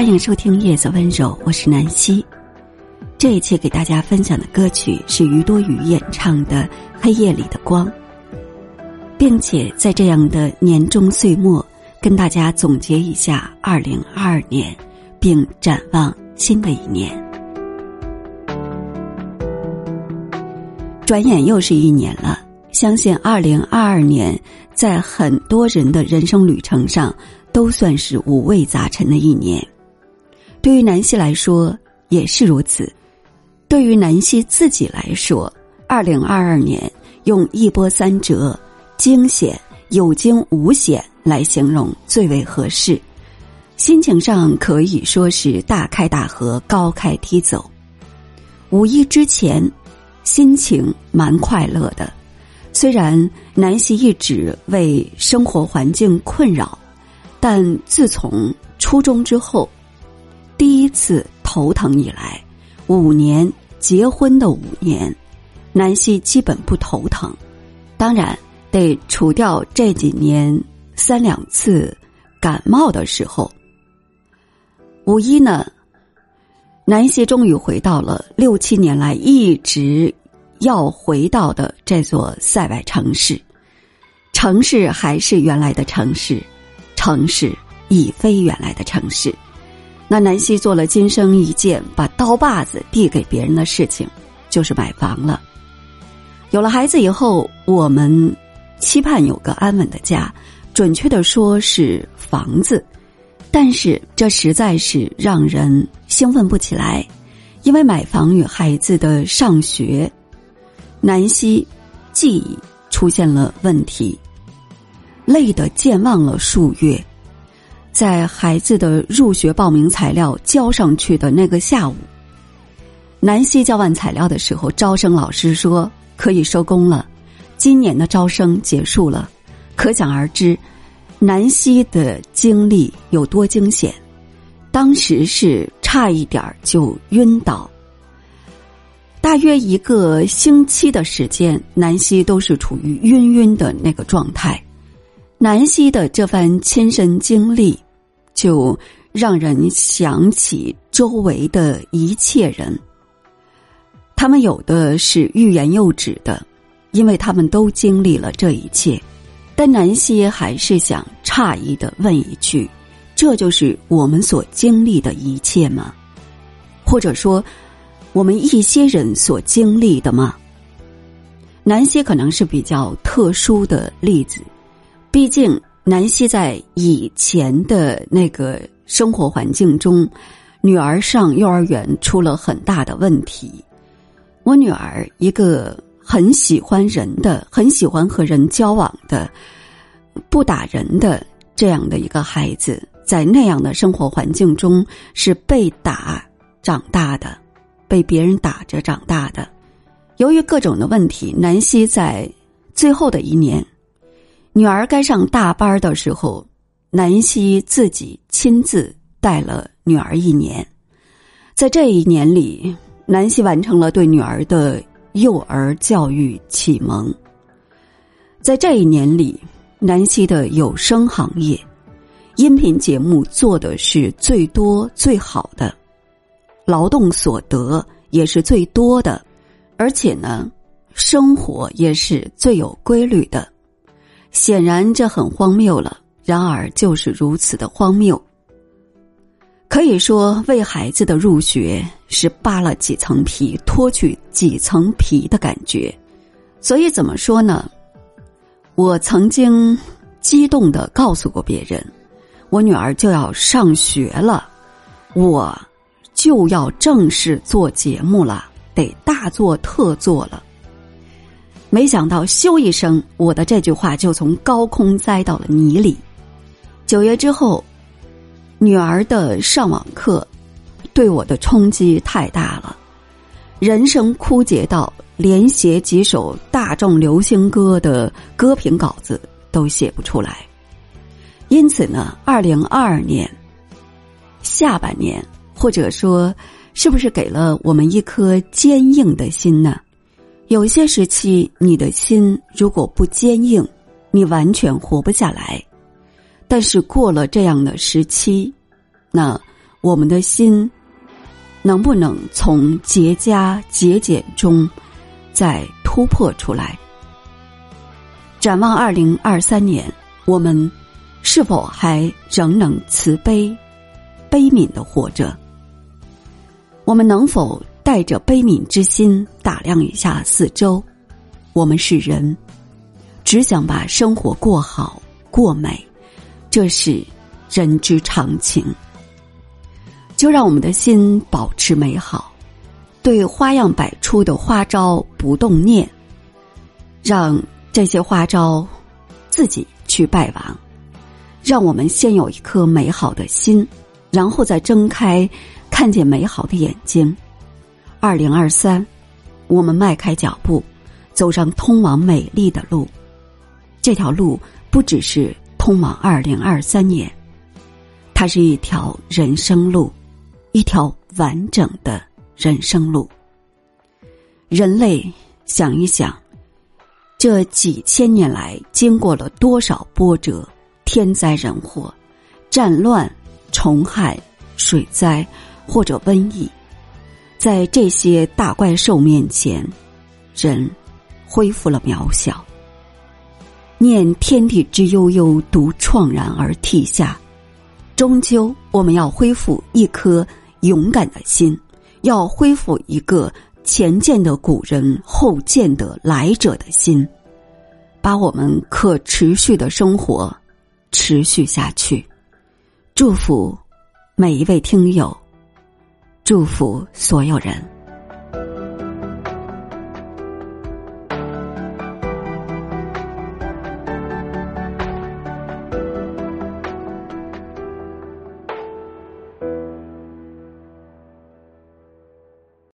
欢迎收听《夜色温柔》，我是南希。这一期给大家分享的歌曲是于多雨演唱的《黑夜里的光》，并且在这样的年终岁末，跟大家总结一下二零二二年，并展望新的一年。转眼又是一年了，相信二零二二年在很多人的人生旅程上都算是五味杂陈的一年。对于南希来说也是如此。对于南希自己来说，二零二二年用一波三折、惊险、有惊无险来形容最为合适。心情上可以说是大开大合、高开低走。五一之前，心情蛮快乐的。虽然南希一直为生活环境困扰，但自从初中之后。第一次头疼以来，五年结婚的五年，南希基本不头疼。当然得除掉这几年三两次感冒的时候。五一呢，南希终于回到了六七年来一直要回到的这座塞外城市。城市还是原来的城市，城市已非原来的城市。那南希做了今生一件把刀把子递给别人的事情，就是买房了。有了孩子以后，我们期盼有个安稳的家，准确的说是房子。但是这实在是让人兴奋不起来，因为买房与孩子的上学，南希记忆出现了问题，累得健忘了数月。在孩子的入学报名材料交上去的那个下午，南希交完材料的时候，招生老师说可以收工了，今年的招生结束了。可想而知，南希的经历有多惊险。当时是差一点就晕倒，大约一个星期的时间，南希都是处于晕晕的那个状态。南希的这番亲身经历，就让人想起周围的一切人。他们有的是欲言又止的，因为他们都经历了这一切。但南希还是想诧异的问一句：“这就是我们所经历的一切吗？或者说，我们一些人所经历的吗？”南希可能是比较特殊的例子。毕竟，南希在以前的那个生活环境中，女儿上幼儿园出了很大的问题。我女儿一个很喜欢人的、很喜欢和人交往的、不打人的这样的一个孩子，在那样的生活环境中是被打长大的，被别人打着长大的。由于各种的问题，南希在最后的一年。女儿该上大班的时候，南希自己亲自带了女儿一年。在这一年里，南希完成了对女儿的幼儿教育启蒙。在这一年里，南希的有声行业音频节目做的是最多最好的，劳动所得也是最多的，而且呢，生活也是最有规律的。显然这很荒谬了，然而就是如此的荒谬。可以说，为孩子的入学是扒了几层皮、脱去几层皮的感觉。所以怎么说呢？我曾经激动的告诉过别人，我女儿就要上学了，我就要正式做节目了，得大做特做了。没想到，咻一声，我的这句话就从高空栽到了泥里。九月之后，女儿的上网课对我的冲击太大了，人生枯竭到连写几首大众流行歌的歌评稿子都写不出来。因此呢，二零二二年下半年，或者说，是不是给了我们一颗坚硬的心呢？有些时期，你的心如果不坚硬，你完全活不下来。但是过了这样的时期，那我们的心能不能从结痂节俭中再突破出来？展望二零二三年，我们是否还仍能慈悲、悲悯的活着？我们能否带着悲悯之心打量一下四周？我们是人，只想把生活过好、过美，这是人之常情。就让我们的心保持美好，对花样百出的花招不动念，让这些花招自己去败亡。让我们先有一颗美好的心，然后再睁开看见美好的眼睛。二零二三，我们迈开脚步，走上通往美丽的路。这条路不只是通往二零二三年，它是一条人生路。一条完整的人生路。人类想一想，这几千年来经过了多少波折、天灾人祸、战乱、虫害、水灾或者瘟疫，在这些大怪兽面前，人恢复了渺小。念天地之悠悠，独怆然而涕下。终究，我们要恢复一颗。勇敢的心，要恢复一个前见的古人、后见的来者的心，把我们可持续的生活持续下去。祝福每一位听友，祝福所有人。